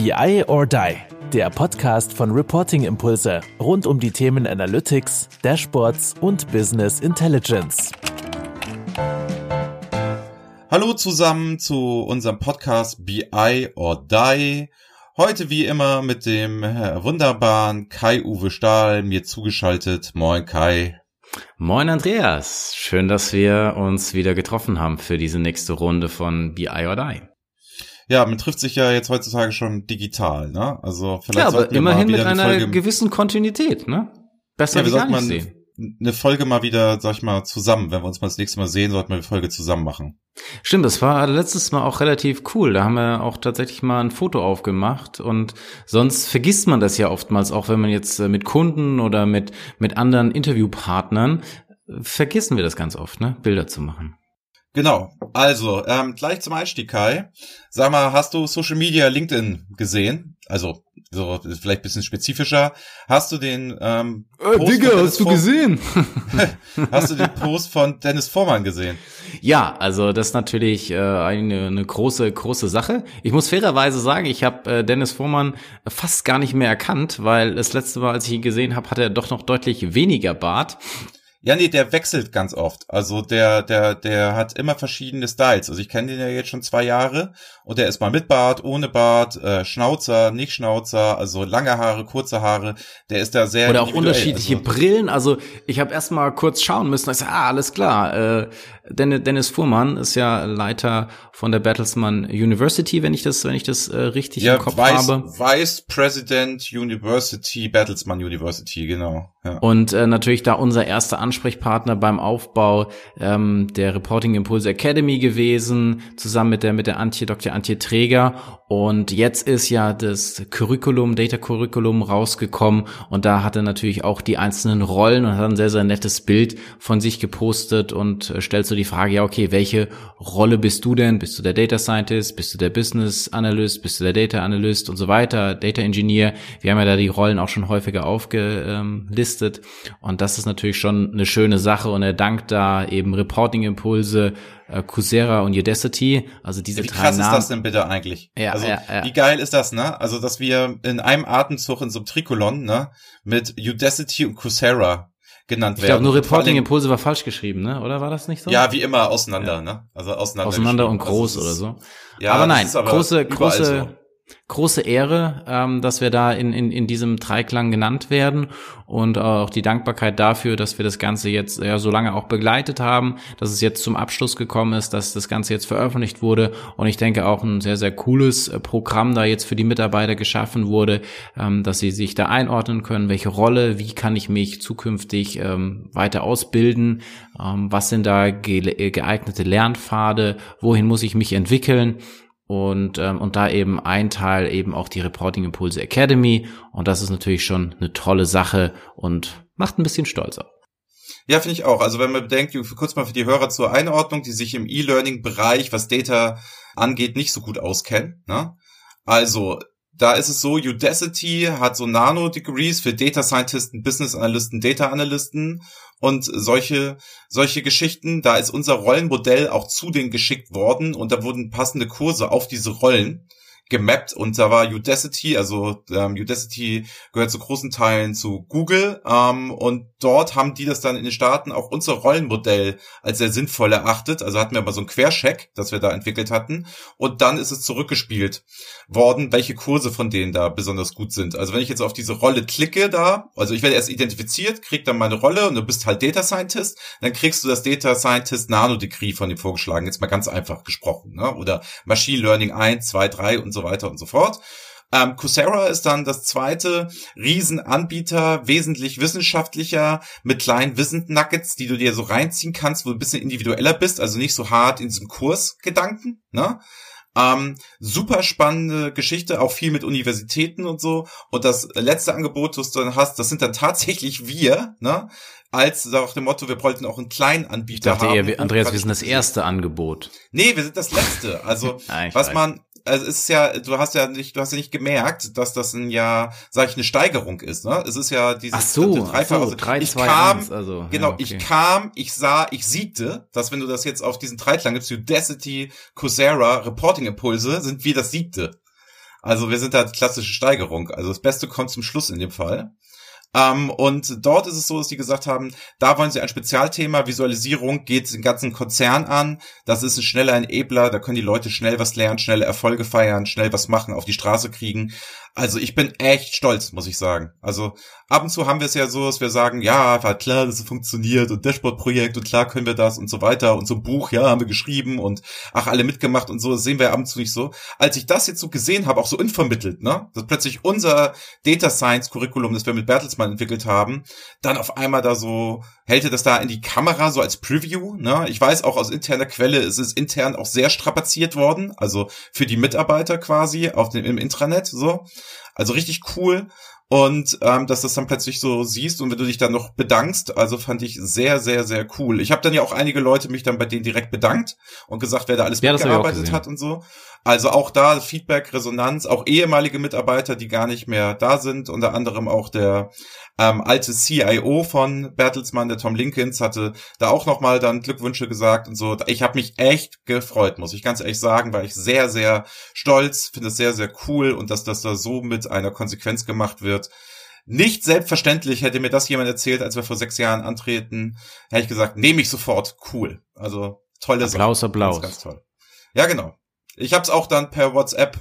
BI or Die, der Podcast von Reporting Impulse rund um die Themen Analytics, Dashboards und Business Intelligence. Hallo zusammen zu unserem Podcast BI or Die. Heute wie immer mit dem wunderbaren Kai-Uwe Stahl mir zugeschaltet. Moin Kai. Moin Andreas. Schön, dass wir uns wieder getroffen haben für diese nächste Runde von BI or Die. Ja, man trifft sich ja jetzt heutzutage schon digital, ne? Also vielleicht ja, aber immerhin mit einer Folge... gewissen Kontinuität, ne? Besser ja, wie gar nicht sehen. Eine Folge mal wieder, sag ich mal, zusammen. Wenn wir uns mal das nächste Mal sehen, sollten wir eine Folge zusammen machen. Stimmt, das war letztes Mal auch relativ cool. Da haben wir auch tatsächlich mal ein Foto aufgemacht und sonst vergisst man das ja oftmals, auch wenn man jetzt äh, mit Kunden oder mit, mit anderen Interviewpartnern, vergessen wir das ganz oft, ne? Bilder zu machen. Genau. Also, ähm, gleich zum Einstieg, Kai. Sag mal, hast du Social Media LinkedIn gesehen? Also, so vielleicht bisschen spezifischer. Hast du den ähm, äh, Post Digga, hast du gesehen? hast du den Post von Dennis Vormann gesehen? Ja, also das ist natürlich äh, eine, eine große, große Sache. Ich muss fairerweise sagen, ich habe äh, Dennis Vormann fast gar nicht mehr erkannt, weil das letzte Mal, als ich ihn gesehen habe, hat er doch noch deutlich weniger Bart. Ja, nee, der wechselt ganz oft. Also der, der, der hat immer verschiedene Styles. Also ich kenne den ja jetzt schon zwei Jahre und der ist mal mit Bart, ohne Bart, äh, Schnauzer, nicht Schnauzer, also lange Haare, kurze Haare. Der ist da sehr oder auch unterschiedliche also. Brillen. Also ich habe erst mal kurz schauen müssen. Ich sag, ah, alles klar. Äh, Dennis Fuhrmann ist ja Leiter von der Bertelsmann University, wenn ich das, wenn ich das äh, richtig ja, im Kopf Vice, habe. Vice President University, Bertelsmann University, genau. Ja. Und äh, natürlich da unser erster Ansprechpartner beim Aufbau ähm, der Reporting Impulse Academy gewesen, zusammen mit der mit der Antje, Dr. Antje Träger. Und jetzt ist ja das Curriculum, Data Curriculum rausgekommen und da hat er natürlich auch die einzelnen Rollen und hat ein sehr, sehr nettes Bild von sich gepostet und äh, stellt so die Frage, ja, okay, welche Rolle bist du denn? Bist du der Data Scientist? Bist du der Business Analyst? Bist du der Data Analyst und so weiter? Data Engineer? Wir haben ja da die Rollen auch schon häufiger aufgelistet. Und das ist natürlich schon eine schöne Sache und er dankt da eben Reporting Impulse, äh, Coursera und Udacity, also diese wie drei krass Namen. ist das denn bitte eigentlich? Ja, also, ja, ja. Wie geil ist das, ne? Also, dass wir in einem Atemzug in so einem Trikolon, ne, mit Udacity und Coursera genannt ich werden. Ich glaube, nur Reporting Impulse war falsch geschrieben, ne? Oder war das nicht so? Ja, wie immer auseinander, ja. ne? Also auseinander. Auseinander und also groß also oder so. Ja, aber nein, aber große, große, so große Ehre, ähm, dass wir da in, in, in diesem Dreiklang genannt werden und auch die Dankbarkeit dafür, dass wir das Ganze jetzt ja so lange auch begleitet haben, dass es jetzt zum Abschluss gekommen ist, dass das Ganze jetzt veröffentlicht wurde. Und ich denke auch ein sehr, sehr cooles äh, Programm da jetzt für die Mitarbeiter geschaffen wurde, ähm, dass sie sich da einordnen können, welche Rolle, wie kann ich mich zukünftig ähm, weiter ausbilden, ähm, was sind da geeignete Lernpfade, wohin muss ich mich entwickeln und, ähm, und da eben ein Teil eben auch die Reporting Impulse Academy und das ist natürlich schon eine tolle Sache und macht ein bisschen stolzer. Ja, finde ich auch. Also wenn man bedenkt, kurz mal für die Hörer zur Einordnung, die sich im E-Learning-Bereich, was Data angeht, nicht so gut auskennen. Ne? Also da ist es so, Udacity hat so Nano-Degrees für Data Scientisten, Business Analysten, Data Analysten und solche, solche Geschichten. Da ist unser Rollenmodell auch zu denen geschickt worden und da wurden passende Kurse auf diese Rollen gemappt und da war Udacity, also ähm, Udacity gehört zu großen Teilen zu Google ähm, und dort haben die das dann in den Staaten auch unser Rollenmodell als sehr sinnvoll erachtet. Also hatten wir mal so einen Quercheck, das wir da entwickelt hatten und dann ist es zurückgespielt worden, welche Kurse von denen da besonders gut sind. Also wenn ich jetzt auf diese Rolle klicke da, also ich werde erst identifiziert, krieg dann meine Rolle und du bist halt Data Scientist, dann kriegst du das Data Scientist Nano Degree von dem vorgeschlagen, jetzt mal ganz einfach gesprochen, ne? oder Machine Learning 1, 2, 3 und so weiter und so fort. Ähm, Coursera ist dann das zweite Riesenanbieter, wesentlich wissenschaftlicher, mit kleinen Wissensnuggets, die du dir so reinziehen kannst, wo du ein bisschen individueller bist, also nicht so hart in diesem Kursgedanken, ne? Ähm, super spannende Geschichte, auch viel mit Universitäten und so. Und das letzte Angebot, was du dann hast, das sind dann tatsächlich wir, ne? Als nach dem Motto, wir wollten auch einen kleinen Anbieter ich dachte haben. Eher, Andreas, wir sind das erste Angebot. Nee, wir sind das letzte. Also, ah, was weiß. man, also es ist ja, du hast ja nicht, du hast ja nicht gemerkt, dass das ein ja, sag ich, eine Steigerung ist, ne? Es ist ja dieses ach so, Dreifach. Ach so, 3, ich 2, kam, 1, also, genau, ja, okay. ich kam, ich sah, ich siegte, dass wenn du das jetzt auf diesen Dreiklang gibst, Udacity, Coursera, Reporting Impulse, sind wir das siegte. Also wir sind da klassische Steigerung. Also das Beste kommt zum Schluss in dem Fall. Ähm, und dort ist es so, dass die gesagt haben, da wollen sie ein Spezialthema, Visualisierung geht den ganzen Konzern an. Das ist ein schneller Enabler, da können die Leute schnell was lernen, schnelle Erfolge feiern, schnell was machen, auf die Straße kriegen. Also ich bin echt stolz, muss ich sagen. Also ab und zu haben wir es ja so, dass wir sagen, ja, war klar, dass es funktioniert und Dashboard-Projekt und klar können wir das und so weiter und so ein Buch, ja, haben wir geschrieben und ach, alle mitgemacht und so, das sehen wir ab und zu nicht so. Als ich das jetzt so gesehen habe, auch so unvermittelt, ne, dass plötzlich unser Data Science Curriculum, das wir mit Bertelsmann entwickelt haben, dann auf einmal da so, hält das da in die Kamera so als Preview, ne? Ich weiß auch aus interner Quelle, es ist intern auch sehr strapaziert worden, also für die Mitarbeiter quasi auf dem, im Intranet, so. Also richtig cool. Und ähm, dass das dann plötzlich so siehst und wenn du dich dann noch bedankst, also fand ich sehr, sehr, sehr cool. Ich habe dann ja auch einige Leute mich dann bei denen direkt bedankt und gesagt, wer da alles ja, mitgearbeitet hat und so. Also auch da Feedback, Resonanz, auch ehemalige Mitarbeiter, die gar nicht mehr da sind, unter anderem auch der ähm, alte CIO von Bertelsmann, der Tom Linkins, hatte da auch nochmal dann Glückwünsche gesagt und so. Ich habe mich echt gefreut, muss ich ganz ehrlich sagen, weil ich sehr, sehr stolz, finde es sehr, sehr cool und dass das da so mit einer Konsequenz gemacht wird. Nicht selbstverständlich hätte mir das jemand erzählt, als wir vor sechs Jahren antreten, hätte ich gesagt, nehme ich sofort, cool. Also tolle Applaus, Sache. Applaus, Applaus. Ganz, ganz toll. Ja, genau. Ich habe es auch dann per WhatsApp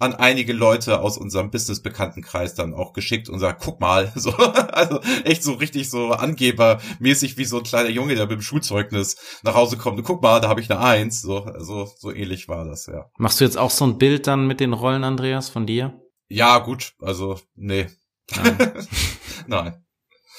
an einige Leute aus unserem Business-Bekanntenkreis dann auch geschickt und sagt, guck mal, so, also echt so richtig so angebermäßig wie so ein kleiner Junge, der mit dem Schulzeugnis nach Hause kommt. Und guck mal, da habe ich eine Eins. So, also so ähnlich war das, ja. Machst du jetzt auch so ein Bild dann mit den Rollen, Andreas, von dir? Ja, gut, also, nee. Nein. nein.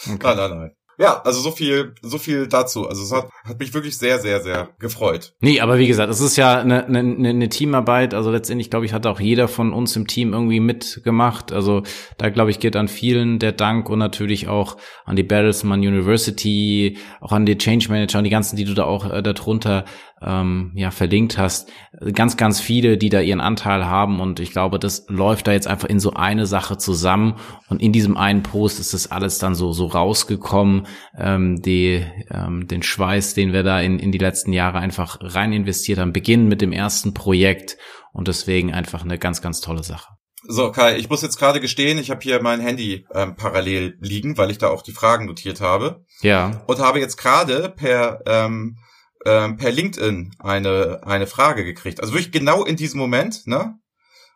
Okay. Nein, nein, nein. Ja, also so viel, so viel dazu. Also es hat, hat mich wirklich sehr, sehr, sehr gefreut. Nee, aber wie gesagt, es ist ja eine, eine, eine Teamarbeit. Also letztendlich, glaube ich, hat auch jeder von uns im Team irgendwie mitgemacht. Also da, glaube ich, geht an vielen der Dank und natürlich auch an die Bertelsmann University, auch an die Change Manager und die ganzen, die du da auch äh, darunter ähm, ja verlinkt hast, ganz, ganz viele, die da ihren Anteil haben und ich glaube, das läuft da jetzt einfach in so eine Sache zusammen und in diesem einen Post ist das alles dann so so rausgekommen, ähm, die ähm, den Schweiß, den wir da in in die letzten Jahre einfach rein investiert haben, beginnen mit dem ersten Projekt und deswegen einfach eine ganz, ganz tolle Sache. So, Kai, ich muss jetzt gerade gestehen, ich habe hier mein Handy ähm, parallel liegen, weil ich da auch die Fragen notiert habe. Ja. Und habe jetzt gerade per ähm, ähm, per LinkedIn eine, eine Frage gekriegt. Also wirklich genau in diesem Moment, ne?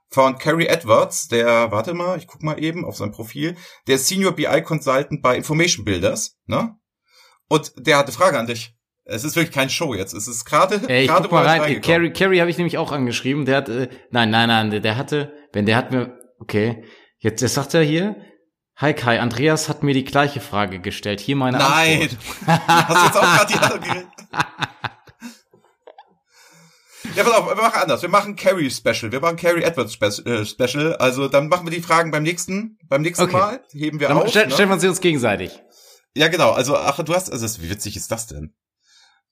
Von Carrie Edwards, der, warte mal, ich guck mal eben auf sein Profil, der Senior BI Consultant bei Information Builders, ne? Und der hatte Frage an dich. Es ist wirklich kein Show jetzt. Es ist gerade. Ey, ich grade, guck mal rein. Carrie, Carrie habe ich nämlich auch angeschrieben. Der hat, äh, nein, nein, nein, der, der hatte, wenn der hat mir, okay, jetzt, jetzt sagt er hier, Hi Kai, Andreas hat mir die gleiche Frage gestellt. Hier meine Nein. Antwort. Nein! Hast du jetzt auch gerade die Antwort Ja, pass auf, wir machen anders. Wir machen Carrie Special. Wir machen Carrie Edwards äh, Special. Also dann machen wir die Fragen beim nächsten, beim nächsten okay. Mal. Heben wir dann auf. Stell, ne? Stellen wir sie uns gegenseitig. Ja, genau. Also, ach, du hast, also wie witzig ist das denn?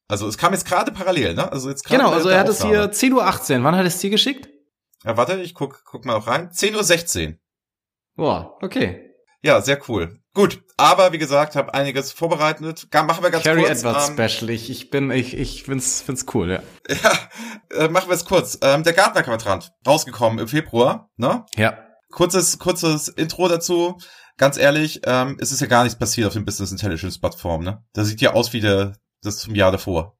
Also es kam jetzt gerade parallel, ne? Also jetzt Genau, also er hat es hier 10.18 Uhr. Wann hat er es dir geschickt? Ja, warte, ich guck, guck mal auch rein. 10.16 Uhr. Boah, okay. Ja, sehr cool. Gut, aber wie gesagt, habe einiges vorbereitet. Machen wir ganz Carrie kurz. Edwards ähm, Special. Ich, ich bin, ich, ich find's, find's cool, ja. Ja, äh, machen wir es kurz. Ähm, der Gartner-Quadrant rausgekommen im Februar, ne? Ja. Kurzes, kurzes Intro dazu. Ganz ehrlich, ähm, es ist ja gar nichts passiert auf dem Business Intelligence Plattform, ne? Das sieht ja aus wie der, das zum Jahr davor.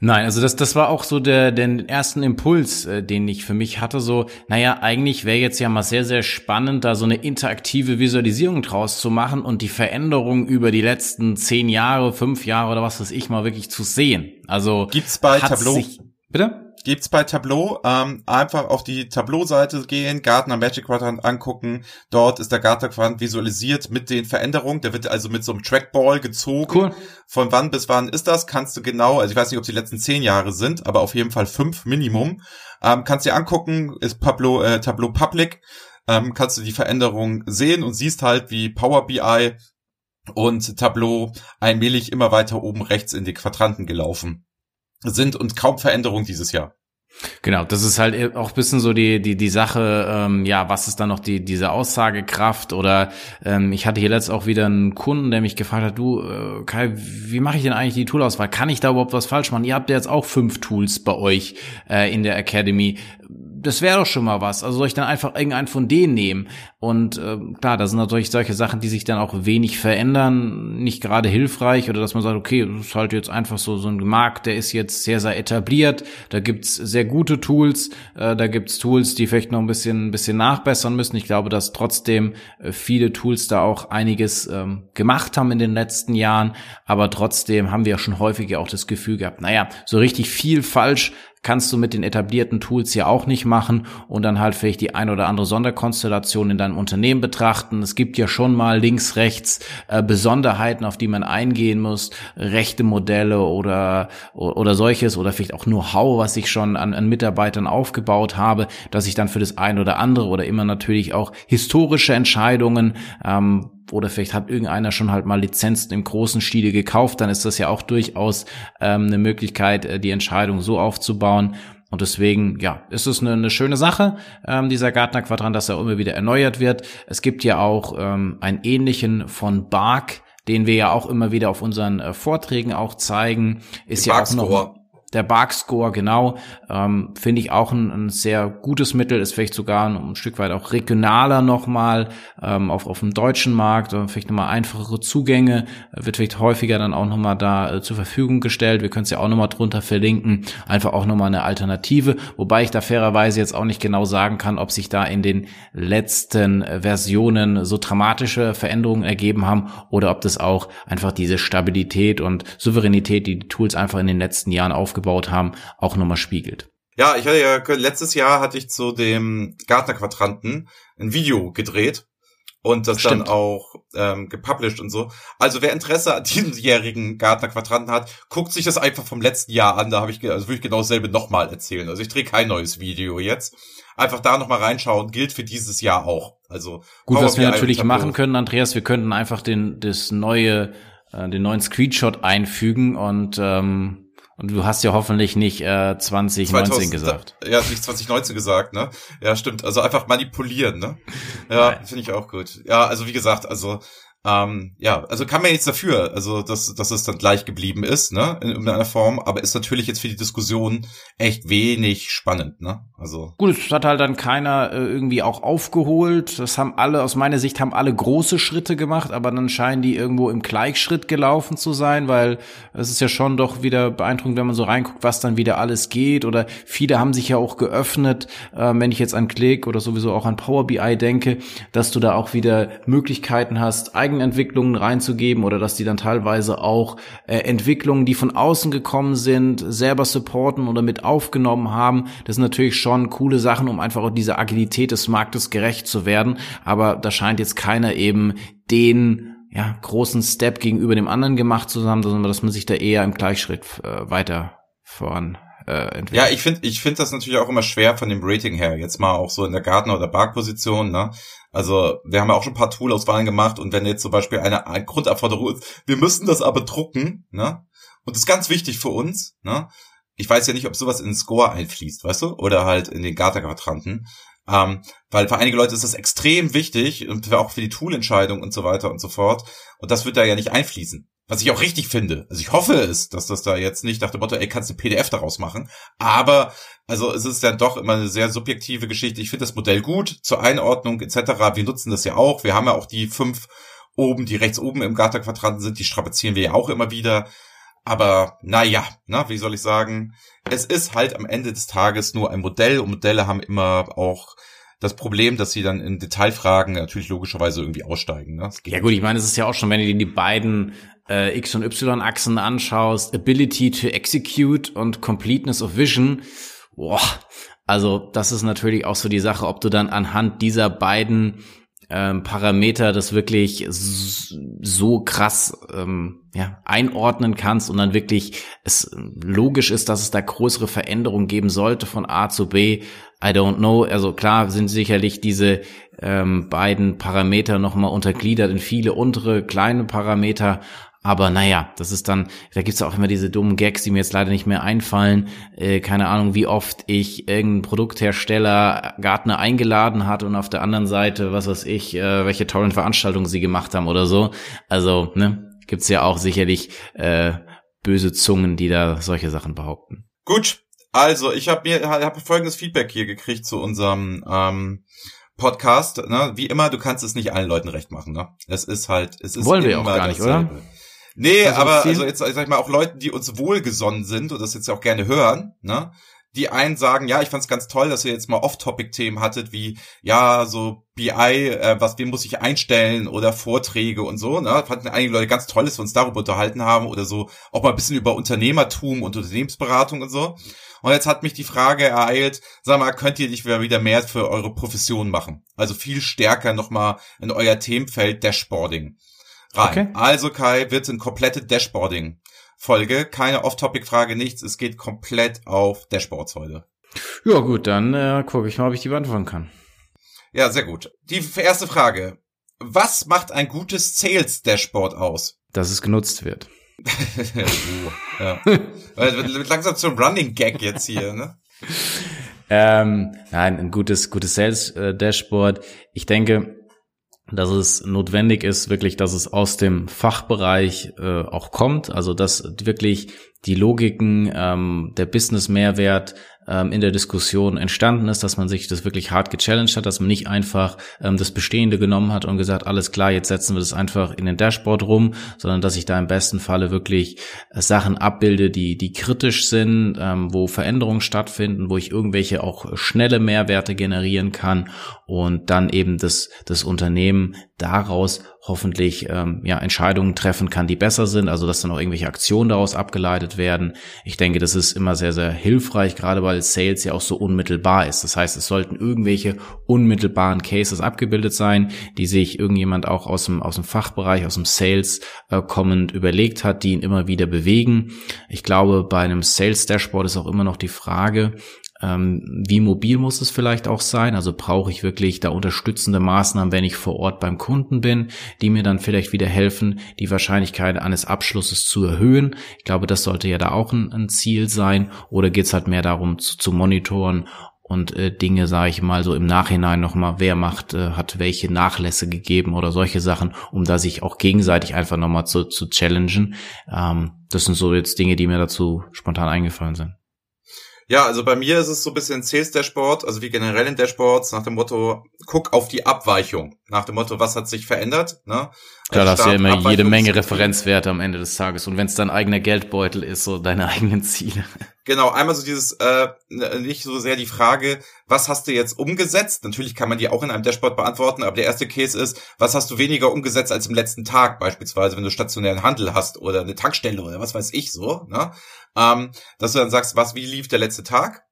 Nein, also das, das war auch so der, der ersten Impuls, äh, den ich für mich hatte. So, naja, eigentlich wäre jetzt ja mal sehr, sehr spannend, da so eine interaktive Visualisierung draus zu machen und die Veränderung über die letzten zehn Jahre, fünf Jahre oder was weiß ich mal wirklich zu sehen. Also gibt's bei Tableau? Sich, bitte? Gibt's bei Tableau. Ähm, einfach auf die Tableau-Seite gehen, Gartner Magic Quadrant angucken. Dort ist der Gartner Quadrant visualisiert mit den Veränderungen. Der wird also mit so einem Trackball gezogen. Cool. Von wann bis wann ist das? Kannst du genau, also ich weiß nicht, ob es die letzten zehn Jahre sind, aber auf jeden Fall fünf Minimum. Ähm, kannst dir angucken, ist Tableau, äh, Tableau Public. Ähm, kannst du die Veränderungen sehen und siehst halt, wie Power BI und Tableau allmählich immer weiter oben rechts in die Quadranten gelaufen sind und kaum Veränderung dieses Jahr. Genau, das ist halt auch bisschen so die die die Sache, ähm, ja, was ist dann noch die diese Aussagekraft oder ähm, ich hatte hier letzt auch wieder einen Kunden, der mich gefragt hat, du äh, Kai, wie mache ich denn eigentlich die Toolauswahl? Kann ich da überhaupt was falsch machen? Ihr habt ja jetzt auch fünf Tools bei euch äh, in der Academy das wäre doch schon mal was. Also soll ich dann einfach irgendeinen von denen nehmen? Und äh, klar, da sind natürlich solche Sachen, die sich dann auch wenig verändern, nicht gerade hilfreich oder dass man sagt, okay, das ist halt jetzt einfach so so ein Markt, der ist jetzt sehr sehr etabliert. Da gibt's sehr gute Tools, äh, da gibt's Tools, die vielleicht noch ein bisschen ein bisschen nachbessern müssen. Ich glaube, dass trotzdem äh, viele Tools da auch einiges ähm, gemacht haben in den letzten Jahren, aber trotzdem haben wir ja schon häufiger auch das Gefühl gehabt, naja, so richtig viel falsch kannst du mit den etablierten Tools ja auch nicht machen und dann halt vielleicht die ein oder andere Sonderkonstellation in deinem Unternehmen betrachten. Es gibt ja schon mal links, rechts äh, Besonderheiten, auf die man eingehen muss, rechte Modelle oder, oder solches oder vielleicht auch Know-how, was ich schon an, an Mitarbeitern aufgebaut habe, dass ich dann für das ein oder andere oder immer natürlich auch historische Entscheidungen ähm, oder vielleicht hat irgendeiner schon halt mal Lizenzen im großen Stile gekauft, dann ist das ja auch durchaus ähm, eine Möglichkeit, äh, die Entscheidung so aufzubauen. Und deswegen, ja, ist es eine, eine schöne Sache, ähm, dieser Gartner-Quadrant, dass er immer wieder erneuert wird. Es gibt ja auch ähm, einen ähnlichen von Bark, den wir ja auch immer wieder auf unseren äh, Vorträgen auch zeigen. Ist ja auch noch der Bark-Score, genau, ähm, finde ich auch ein, ein, sehr gutes Mittel, ist vielleicht sogar ein, ein Stück weit auch regionaler nochmal ähm, auf, auf dem deutschen Markt, oder vielleicht nochmal einfachere Zugänge, wird vielleicht häufiger dann auch nochmal da äh, zur Verfügung gestellt. Wir können es ja auch nochmal drunter verlinken, einfach auch nochmal eine Alternative, wobei ich da fairerweise jetzt auch nicht genau sagen kann, ob sich da in den letzten äh, Versionen so dramatische Veränderungen ergeben haben oder ob das auch einfach diese Stabilität und Souveränität, die die Tools einfach in den letzten Jahren aufgebaut aufgebaut haben, auch nochmal spiegelt. Ja, ich hatte ja letztes Jahr hatte ich zu dem Gartner-Quadranten ein Video gedreht und das Stimmt. dann auch ähm, gepublished und so. Also wer Interesse an diesemjährigen Gartner-Quadranten hat, guckt sich das einfach vom letzten Jahr an. Da habe ich also würde ich genau dasselbe nochmal erzählen. Also ich drehe kein neues Video jetzt. Einfach da nochmal reinschauen, gilt für dieses Jahr auch. Also gut, was wir natürlich machen können, Andreas, wir könnten einfach den das neue äh, den neuen Screenshot einfügen und ähm, und du hast ja hoffentlich nicht äh, 2019 2000, gesagt. Ja, nicht 2019 gesagt, ne? Ja, stimmt. Also einfach manipulieren, ne? Ja, finde ich auch gut. Ja, also wie gesagt, also ähm, ja, also kann man jetzt dafür, also dass, dass es dann gleich geblieben ist, ne, in irgendeiner Form, aber ist natürlich jetzt für die Diskussion echt wenig spannend, ne? Also gut, es hat halt dann keiner äh, irgendwie auch aufgeholt. Das haben alle, aus meiner Sicht, haben alle große Schritte gemacht, aber dann scheinen die irgendwo im Gleichschritt gelaufen zu sein, weil es ist ja schon doch wieder beeindruckend, wenn man so reinguckt, was dann wieder alles geht. Oder viele haben sich ja auch geöffnet, äh, wenn ich jetzt an Click oder sowieso auch an Power BI denke, dass du da auch wieder Möglichkeiten hast, Eigenentwicklungen reinzugeben oder dass die dann teilweise auch äh, Entwicklungen, die von außen gekommen sind, selber supporten oder mit aufgenommen haben. Das sind natürlich schon coole Sachen, um einfach auch dieser Agilität des Marktes gerecht zu werden. Aber da scheint jetzt keiner eben den ja, großen Step gegenüber dem anderen gemacht zu haben, sondern dass man sich da eher im Gleichschritt äh, weiter voran äh, entwickelt. Ja, ich finde ich finde das natürlich auch immer schwer von dem Rating her. Jetzt mal auch so in der Gartner- oder Bark-Position, ne? Also wir haben ja auch schon ein paar Toolauswahlen gemacht und wenn jetzt zum Beispiel eine, eine Grundanforderung ist, wir müssen das aber drucken, ne? Und das ist ganz wichtig für uns, ne? Ich weiß ja nicht, ob sowas in den Score einfließt, weißt du? Oder halt in den Gartner-Quadranten. Ähm, weil für einige Leute ist das extrem wichtig und auch für die Toolentscheidung und so weiter und so fort. Und das wird da ja nicht einfließen. Was ich auch richtig finde. Also ich hoffe es, dass das da jetzt nicht nach dem Motto, ey, kannst du PDF daraus machen. Aber, also es ist dann doch immer eine sehr subjektive Geschichte. Ich finde das Modell gut zur Einordnung etc. Wir nutzen das ja auch. Wir haben ja auch die fünf oben, die rechts oben im Garter-Quadranten sind, die strapazieren wir ja auch immer wieder. Aber naja, na, wie soll ich sagen? Es ist halt am Ende des Tages nur ein Modell und Modelle haben immer auch das Problem, dass sie dann in Detailfragen natürlich logischerweise irgendwie aussteigen. Ne? Ja gut, ich meine, es ist ja auch schon, wenn du dir die beiden äh, X- und Y-Achsen anschaust, Ability to Execute und Completeness of Vision, boah, also das ist natürlich auch so die Sache, ob du dann anhand dieser beiden ähm, Parameter das wirklich so krass ähm, ja, einordnen kannst und dann wirklich es logisch ist, dass es da größere Veränderungen geben sollte von A zu B. I don't know. Also klar sind sicherlich diese ähm, beiden Parameter nochmal untergliedert in viele untere kleine Parameter, aber naja, das ist dann, da gibt's ja auch immer diese dummen Gags, die mir jetzt leider nicht mehr einfallen. Äh, keine Ahnung, wie oft ich irgendeinen Produkthersteller Gartner eingeladen hat und auf der anderen Seite, was weiß ich, äh, welche tollen Veranstaltungen sie gemacht haben oder so. Also, ne, gibt's ja auch sicherlich äh, böse Zungen, die da solche Sachen behaupten. Gut, Also, ich habe mir hab folgendes Feedback hier gekriegt zu unserem ähm, Podcast. Ne? Wie immer, du kannst es nicht allen Leuten recht machen. Ne? Es ist halt, es ist wollen wir auch gar nicht, oder? Nee, also aber also jetzt sag ich mal auch Leuten, die uns wohlgesonnen sind und das jetzt auch gerne hören, ne? die einen sagen, ja, ich fand's ganz toll, dass ihr jetzt mal Off-Topic-Themen hattet, wie, ja, so BI, äh, was, wie muss ich einstellen oder Vorträge und so, ne? Fanden einige Leute ganz toll, dass wir uns darüber unterhalten haben oder so auch mal ein bisschen über Unternehmertum und Unternehmensberatung und so. Und jetzt hat mich die Frage ereilt, sag mal, könnt ihr nicht wieder mehr für eure Profession machen? Also viel stärker nochmal in euer Themenfeld Dashboarding rein. Okay. Also Kai wird ein komplette Dashboarding Folge. Keine Off-Topic-Frage, nichts. Es geht komplett auf Dashboards heute. Ja gut, dann äh, gucke ich mal, ob ich die beantworten kann. Ja, sehr gut. Die erste Frage. Was macht ein gutes Sales-Dashboard aus? Dass es genutzt wird. uh, ja. wird langsam zum Running Gag jetzt hier, ne? Ähm, nein, ein gutes, gutes Sales-Dashboard. Ich denke, dass es notwendig ist, wirklich, dass es aus dem Fachbereich äh, auch kommt, also dass wirklich die Logiken, ähm, der Business-Mehrwert ähm, in der Diskussion entstanden ist, dass man sich das wirklich hart gechallenged hat, dass man nicht einfach ähm, das Bestehende genommen hat und gesagt, alles klar, jetzt setzen wir das einfach in den Dashboard rum, sondern dass ich da im besten Falle wirklich äh, Sachen abbilde, die, die kritisch sind, ähm, wo Veränderungen stattfinden, wo ich irgendwelche auch schnelle Mehrwerte generieren kann und dann eben das, das Unternehmen daraus hoffentlich ähm, ja Entscheidungen treffen kann, die besser sind, also dass dann auch irgendwelche Aktionen daraus abgeleitet werden. Ich denke, das ist immer sehr, sehr hilfreich, gerade weil Sales ja auch so unmittelbar ist. Das heißt, es sollten irgendwelche unmittelbaren Cases abgebildet sein, die sich irgendjemand auch aus dem, aus dem Fachbereich, aus dem Sales äh, kommend überlegt hat, die ihn immer wieder bewegen. Ich glaube, bei einem Sales Dashboard ist auch immer noch die Frage, ähm, wie mobil muss es vielleicht auch sein? Also brauche ich wirklich da unterstützende Maßnahmen, wenn ich vor Ort beim Kunden bin, die mir dann vielleicht wieder helfen, die Wahrscheinlichkeit eines Abschlusses zu erhöhen. Ich glaube, das sollte ja da auch ein, ein Ziel sein. Oder geht es halt mehr darum zu, zu monitoren und äh, Dinge, sage ich mal, so im Nachhinein nochmal, wer macht, äh, hat welche Nachlässe gegeben oder solche Sachen, um da sich auch gegenseitig einfach nochmal zu, zu challengen. Ähm, das sind so jetzt Dinge, die mir dazu spontan eingefallen sind. Ja, also bei mir ist es so ein bisschen Sales Dashboard, also wie generell in Dashboards, nach dem Motto, guck auf die Abweichung. Nach dem Motto, was hat sich verändert? Ne? Klar, da hast du ja immer jede Menge Referenzwerte am Ende des Tages. Und wenn es dein eigener Geldbeutel ist, so deine eigenen Ziele. Genau, einmal so dieses, äh, nicht so sehr die Frage, was hast du jetzt umgesetzt? Natürlich kann man die auch in einem Dashboard beantworten, aber der erste Case ist, was hast du weniger umgesetzt als im letzten Tag, beispielsweise, wenn du stationären Handel hast oder eine Tankstelle oder was weiß ich so, ne? Ähm, dass du dann sagst, was, wie lief der letzte Tag?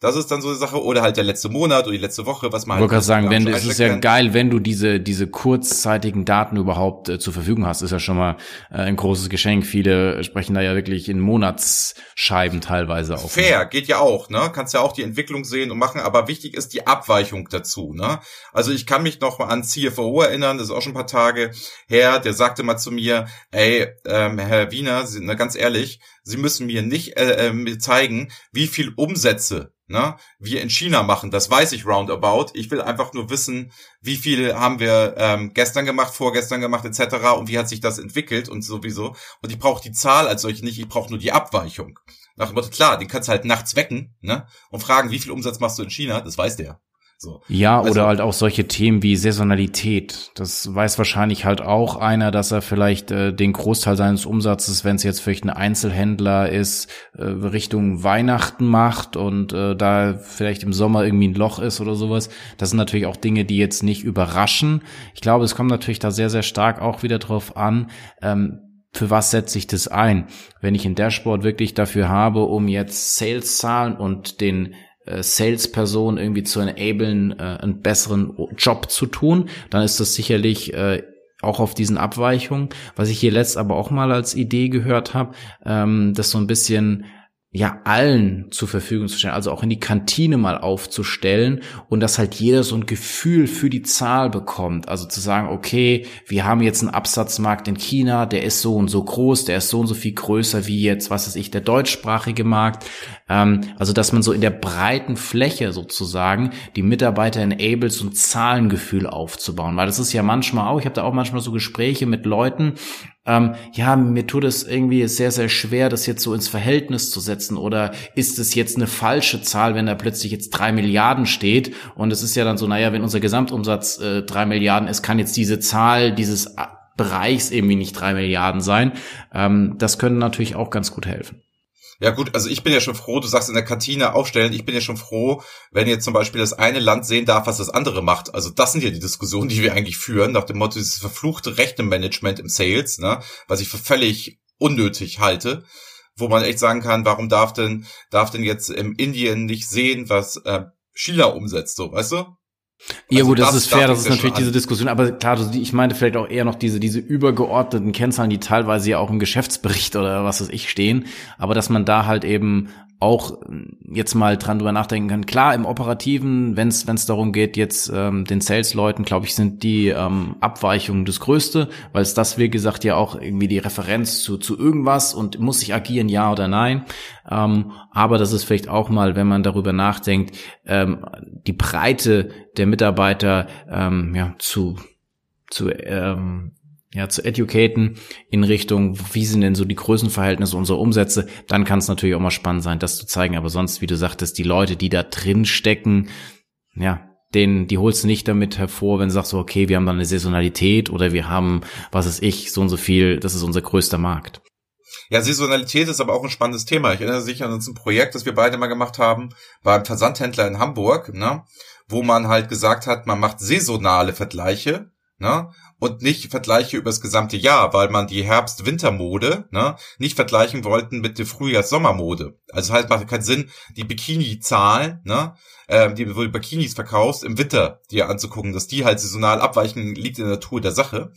Das ist dann so eine Sache oder halt der letzte Monat oder die letzte Woche, was man ich halt. Ich sagen, wenn es ist ja kann. geil, wenn du diese diese kurzzeitigen Daten überhaupt äh, zur Verfügung hast, ist ja schon mal äh, ein großes Geschenk. Viele sprechen da ja wirklich in Monatsscheiben teilweise auch. Fair geht ja auch, ne? Kannst ja auch die Entwicklung sehen und machen, aber wichtig ist die Abweichung dazu, ne? Also ich kann mich noch mal an CFO erinnern, das ist auch schon ein paar Tage her. Der sagte mal zu mir, ey, ähm, Herr Wiener, Sie, ne, ganz ehrlich, Sie müssen mir nicht äh, äh, zeigen, wie viel Umsätze ne, wir in China machen. Das weiß ich roundabout. Ich will einfach nur wissen, wie viel haben wir ähm, gestern gemacht, vorgestern gemacht, etc. und wie hat sich das entwickelt und sowieso. Und ich brauche die Zahl als solche nicht, ich brauche nur die Abweichung. Nach dem Motto, klar, den kannst du halt nachts wecken ne, und fragen, wie viel Umsatz machst du in China, das weiß der. So. Ja, also, oder halt auch solche Themen wie Saisonalität. Das weiß wahrscheinlich halt auch einer, dass er vielleicht äh, den Großteil seines Umsatzes, wenn es jetzt vielleicht ein Einzelhändler ist, äh, Richtung Weihnachten macht und äh, da vielleicht im Sommer irgendwie ein Loch ist oder sowas. Das sind natürlich auch Dinge, die jetzt nicht überraschen. Ich glaube, es kommt natürlich da sehr, sehr stark auch wieder drauf an, ähm, für was setze ich das ein? Wenn ich ein Dashboard wirklich dafür habe, um jetzt Sales-Zahlen und den äh, Salesperson irgendwie zu enablen, äh, einen besseren Job zu tun, dann ist das sicherlich äh, auch auf diesen Abweichungen. Was ich hier letzt aber auch mal als Idee gehört habe, ähm, das so ein bisschen ja allen zur Verfügung zu stellen, also auch in die Kantine mal aufzustellen und dass halt jeder so ein Gefühl für die Zahl bekommt. Also zu sagen, okay, wir haben jetzt einen Absatzmarkt in China, der ist so und so groß, der ist so und so viel größer wie jetzt, was weiß ich, der deutschsprachige Markt. Ähm, also dass man so in der breiten Fläche sozusagen die Mitarbeiter enables, so ein Zahlengefühl aufzubauen. Weil das ist ja manchmal auch, ich habe da auch manchmal so Gespräche mit Leuten, ähm, ja, mir tut es irgendwie sehr, sehr schwer, das jetzt so ins Verhältnis zu setzen. Oder ist es jetzt eine falsche Zahl, wenn da plötzlich jetzt drei Milliarden steht? Und es ist ja dann so, naja, wenn unser Gesamtumsatz äh, drei Milliarden ist, kann jetzt diese Zahl dieses Bereichs irgendwie nicht drei Milliarden sein. Ähm, das können natürlich auch ganz gut helfen. Ja gut, also ich bin ja schon froh, du sagst in der Kantine aufstellen, ich bin ja schon froh, wenn jetzt zum Beispiel das eine Land sehen darf, was das andere macht. Also das sind ja die Diskussionen, die wir eigentlich führen, nach dem Motto, dieses verfluchte Rechte-Management im Sales, ne, was ich für völlig unnötig halte, wo man echt sagen kann, warum darf denn, darf denn jetzt im Indien nicht sehen, was äh, China umsetzt, so, weißt du? Ja also gut, das, das, ist fair, das ist natürlich diese Diskussion, aber klar, ich meinte vielleicht auch eher noch diese, diese übergeordneten Kennzahlen, die teilweise ja auch im Geschäftsbericht oder was weiß ich stehen, aber dass man da halt eben auch jetzt mal dran drüber nachdenken kann. Klar, im Operativen, wenn es darum geht, jetzt ähm, den Sales-Leuten, glaube ich, sind die ähm, Abweichungen das Größte, weil es das, wie gesagt, ja auch irgendwie die Referenz zu, zu irgendwas und muss ich agieren, ja oder nein. Ähm, aber das ist vielleicht auch mal, wenn man darüber nachdenkt, ähm, die Breite der Mitarbeiter ähm, ja, zu zu ähm, ja, zu educaten in Richtung, wie sind denn so die Größenverhältnisse unserer Umsätze, dann kann es natürlich auch mal spannend sein, das zu zeigen. Aber sonst, wie du sagtest, die Leute, die da drin stecken, ja, den, die holst du nicht damit hervor, wenn du sagst so, okay, wir haben da eine Saisonalität oder wir haben, was ist ich, so und so viel, das ist unser größter Markt. Ja, Saisonalität ist aber auch ein spannendes Thema. Ich erinnere mich an uns ein Projekt, das wir beide mal gemacht haben, beim Versandhändler in Hamburg, ne, wo man halt gesagt hat, man macht saisonale Vergleiche, ne, und nicht Vergleiche übers gesamte Jahr, weil man die Herbst-Winter-Mode ne, nicht vergleichen wollten mit der Frühjahrs-Sommer-Mode. Also halt macht keinen Sinn, die Bikini-Zahlen, ne, äh, die wo du Bikinis verkaufst, im Winter dir anzugucken, dass die halt saisonal abweichen, liegt in der Natur der Sache.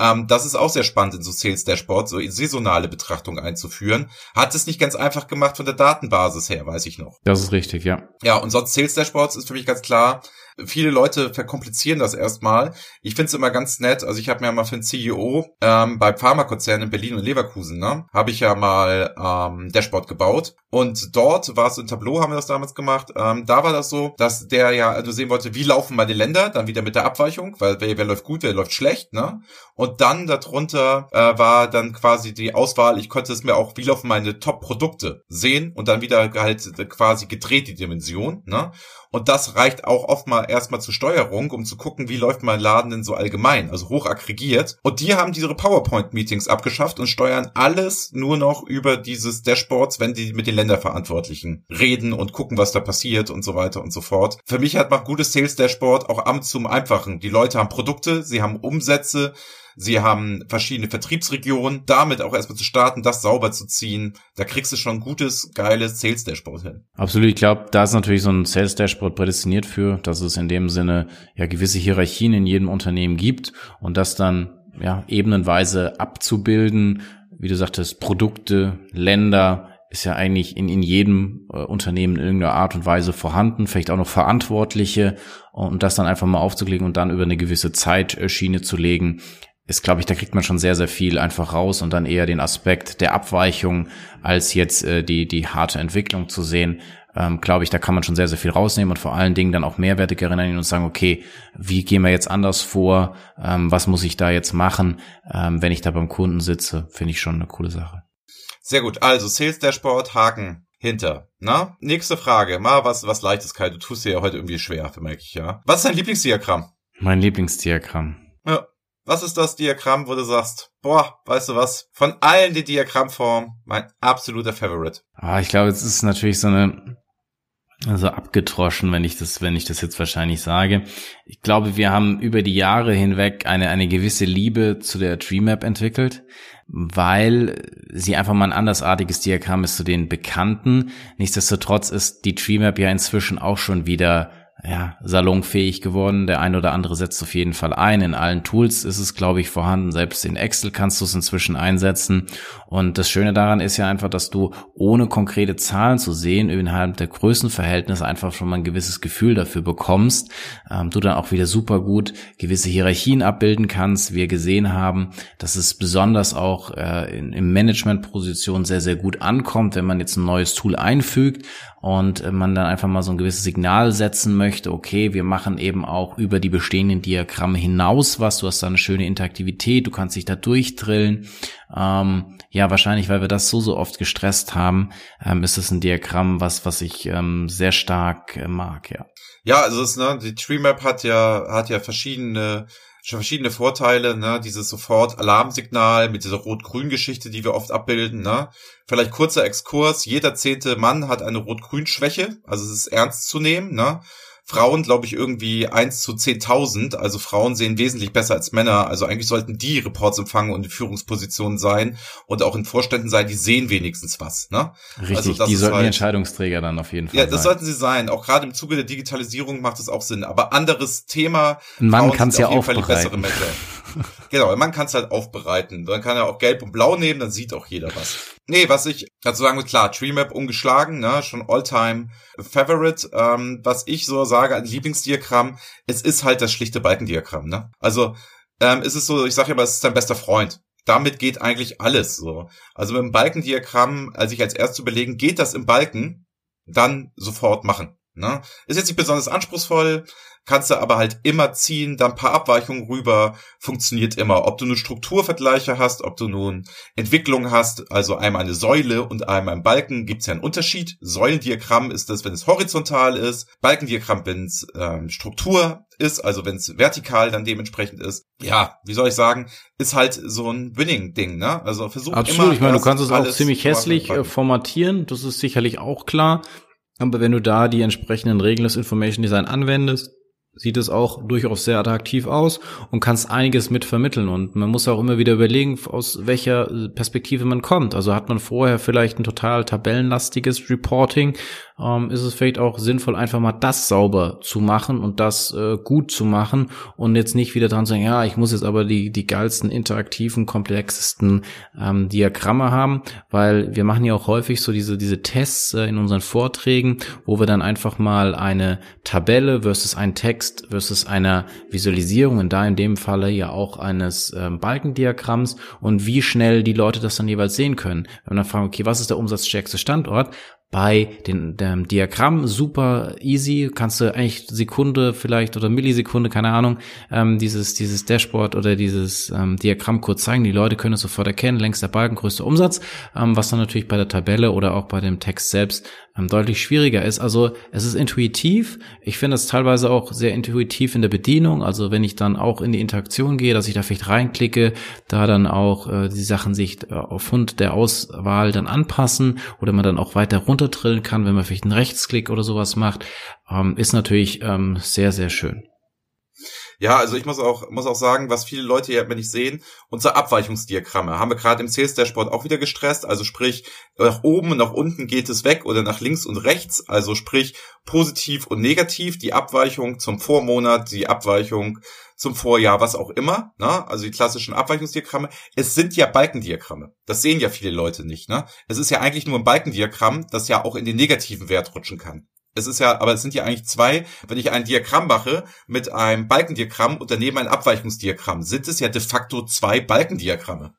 Ähm, das ist auch sehr spannend in so Sales Dashboard, so saisonale Betrachtung einzuführen. Hat es nicht ganz einfach gemacht von der Datenbasis her, weiß ich noch. Das ist richtig, ja. Ja, und sonst Sales Dashboards ist für mich ganz klar, viele Leute verkomplizieren das erstmal. Ich finde es immer ganz nett. Also ich habe mir mal für ein CEO ähm, bei Pharmakonzernen in Berlin und Leverkusen, ne, habe ich ja mal ähm, Dashboard gebaut. Und dort war es in Tableau, haben wir das damals gemacht. Ähm, da war das so, dass der ja also sehen wollte, wie laufen meine Länder, dann wieder mit der Abweichung, weil wer, wer läuft gut, wer läuft schlecht, ne? Und dann darunter äh, war dann quasi die Auswahl, ich konnte es mir auch, wie laufen meine Top-Produkte sehen und dann wieder halt quasi gedreht die Dimension, ne? Und das reicht auch oft mal erstmal zur Steuerung, um zu gucken, wie läuft mein Laden denn so allgemein, also hoch aggregiert. Und die haben diese PowerPoint-Meetings abgeschafft und steuern alles nur noch über dieses Dashboards, wenn die mit den Länderverantwortlichen reden und gucken, was da passiert und so weiter und so fort. Für mich hat man gutes Sales Dashboard auch am zum Einfachen. Die Leute haben Produkte, sie haben Umsätze, Sie haben verschiedene Vertriebsregionen. Damit auch erstmal zu starten, das sauber zu ziehen, da kriegst du schon ein gutes, geiles Sales Dashboard hin. Absolut. Ich glaube, da ist natürlich so ein Sales Dashboard prädestiniert für, dass es in dem Sinne ja gewisse Hierarchien in jedem Unternehmen gibt und das dann ja ebenenweise abzubilden, wie du sagtest, Produkte, Länder, ist ja eigentlich in, in jedem äh, Unternehmen in irgendeiner Art und Weise vorhanden, vielleicht auch noch Verantwortliche und das dann einfach mal aufzulegen und dann über eine gewisse Zeitschiene zu legen, ist, glaube ich, da kriegt man schon sehr, sehr viel einfach raus und dann eher den Aspekt der Abweichung als jetzt äh, die, die harte Entwicklung zu sehen. Ähm, glaube ich, da kann man schon sehr, sehr viel rausnehmen und vor allen Dingen dann auch mehrwertig erinnern und sagen, okay, wie gehen wir jetzt anders vor? Ähm, was muss ich da jetzt machen, ähm, wenn ich da beim Kunden sitze? Finde ich schon eine coole Sache. Sehr gut. Also Sales Dashboard, Haken hinter. Na? Nächste Frage. Mal was, was leichtes, Kai. Du tust dir ja heute irgendwie schwer, merke ich, ja. Was ist dein Lieblingsdiagramm? Mein Lieblingsdiagramm. Ja. Was ist das Diagramm, wo du sagst, boah, weißt du was, von allen die Diagrammformen, mein absoluter Favorite? Ah, ich glaube, es ist natürlich so eine, also abgetroschen, wenn ich das, wenn ich das jetzt wahrscheinlich sage. Ich glaube, wir haben über die Jahre hinweg eine, eine gewisse Liebe zu der TreeMap entwickelt, weil sie einfach mal ein andersartiges Diagramm ist zu den bekannten. Nichtsdestotrotz ist die TreeMap ja inzwischen auch schon wieder ja, salonfähig geworden. Der ein oder andere setzt auf jeden Fall ein. In allen Tools ist es, glaube ich, vorhanden. Selbst in Excel kannst du es inzwischen einsetzen. Und das Schöne daran ist ja einfach, dass du ohne konkrete Zahlen zu sehen, innerhalb der Größenverhältnisse einfach schon mal ein gewisses Gefühl dafür bekommst. Ähm, du dann auch wieder super gut gewisse Hierarchien abbilden kannst. Wir gesehen haben, dass es besonders auch äh, in, in Managementpositionen sehr, sehr gut ankommt, wenn man jetzt ein neues Tool einfügt und äh, man dann einfach mal so ein gewisses Signal setzen möchte, okay, wir machen eben auch über die bestehenden Diagramme hinaus was, du hast da eine schöne Interaktivität, du kannst dich da durchdrillen. Ähm, ja, wahrscheinlich, weil wir das so, so oft gestresst haben, ähm, ist es ein Diagramm, was, was ich ähm, sehr stark äh, mag, ja. Ja, also es, ne, die TreeMap hat ja, hat ja verschiedene verschiedene Vorteile, ne, dieses sofort Alarmsignal mit dieser Rot-Grün-Geschichte, die wir oft abbilden, ne. Vielleicht kurzer Exkurs, jeder zehnte Mann hat eine Rot-Grün-Schwäche, also es ist ernst zu nehmen, ne. Frauen, glaube ich, irgendwie eins zu zehntausend. Also Frauen sehen wesentlich besser als Männer. Also eigentlich sollten die Reports empfangen und in Führungspositionen sein und auch in Vorständen sein, die sehen wenigstens was. Ne? Richtig, also die sollten halt, die Entscheidungsträger dann auf jeden Fall Ja, das sein. sollten sie sein. Auch gerade im Zuge der Digitalisierung macht es auch Sinn. Aber anderes Thema. Ein Mann kann es ja auch bessere genau, man kann es halt aufbereiten. Dann kann er auch gelb und blau nehmen, dann sieht auch jeder was. Nee, was ich dazu sagen will, klar, TreeMap ungeschlagen, ne, schon Alltime Favorite. Ähm, was ich so sage, ein Lieblingsdiagramm, es ist halt das schlichte Balkendiagramm, ne? Also, ähm, ist es so, ich sage immer, es ist dein bester Freund. Damit geht eigentlich alles so. Also mit dem Balkendiagramm, als ich als erst zu belegen, geht das im Balken, dann sofort machen. Ne? Ist jetzt nicht besonders anspruchsvoll, kannst du aber halt immer ziehen, dann ein paar Abweichungen rüber, funktioniert immer. Ob du nun Strukturvergleiche hast, ob du nun Entwicklung hast, also einmal eine Säule und einmal ein Balken, gibt's ja einen Unterschied. Säulendiagramm ist das, wenn es horizontal ist, Balkendiagramm, wenn es ähm, Struktur ist, also wenn es vertikal dann dementsprechend ist. Ja, wie soll ich sagen, ist halt so ein Winning-Ding, ne? Also versuch Absolut, immer, ich meine, du kannst es auch ziemlich hässlich äh, formatieren, das ist sicherlich auch klar. Aber wenn du da die entsprechenden Regeln des Information Design anwendest, sieht es auch durchaus sehr attraktiv aus und kannst einiges mit vermitteln. Und man muss auch immer wieder überlegen, aus welcher Perspektive man kommt. Also hat man vorher vielleicht ein total tabellenlastiges Reporting, ähm, ist es vielleicht auch sinnvoll, einfach mal das sauber zu machen und das äh, gut zu machen und jetzt nicht wieder dran zu sagen, ja, ich muss jetzt aber die, die geilsten, interaktiven, komplexesten ähm, Diagramme haben, weil wir machen ja auch häufig so diese, diese Tests äh, in unseren Vorträgen, wo wir dann einfach mal eine Tabelle versus ein Text versus einer Visualisierung, und da in dem Falle ja auch eines ähm, Balkendiagramms und wie schnell die Leute das dann jeweils sehen können. Wenn man dann fragen, okay, was ist der umsatzstärkste Standort? Bei den dem Diagramm super easy, kannst du eigentlich Sekunde vielleicht oder Millisekunde, keine Ahnung, ähm, dieses dieses Dashboard oder dieses ähm, Diagramm kurz zeigen. Die Leute können es sofort erkennen, längster Balken, größter Umsatz, ähm, was dann natürlich bei der Tabelle oder auch bei dem Text selbst ähm, deutlich schwieriger ist. Also es ist intuitiv. Ich finde es teilweise auch sehr intuitiv in der Bedienung. Also wenn ich dann auch in die Interaktion gehe, dass ich da vielleicht reinklicke, da dann auch äh, die Sachen sich äh, aufgrund der Auswahl dann anpassen oder man dann auch weiter runterdrillen kann, wenn man vielleicht einen Rechtsklick oder sowas macht, ähm, ist natürlich ähm, sehr, sehr schön. Ja, also ich muss auch, muss auch sagen, was viele Leute ja nicht sehen, unsere Abweichungsdiagramme haben wir gerade im Sales Dashboard auch wieder gestresst. Also sprich, nach oben und nach unten geht es weg oder nach links und rechts. Also sprich, positiv und negativ, die Abweichung zum Vormonat, die Abweichung zum Vorjahr, was auch immer, ne? also die klassischen Abweichungsdiagramme. Es sind ja Balkendiagramme. Das sehen ja viele Leute nicht. Ne? Es ist ja eigentlich nur ein Balkendiagramm, das ja auch in den negativen Wert rutschen kann. Es ist ja, aber es sind ja eigentlich zwei, wenn ich ein Diagramm mache mit einem Balkendiagramm und daneben ein Abweichungsdiagramm, sind es ja de facto zwei Balkendiagramme.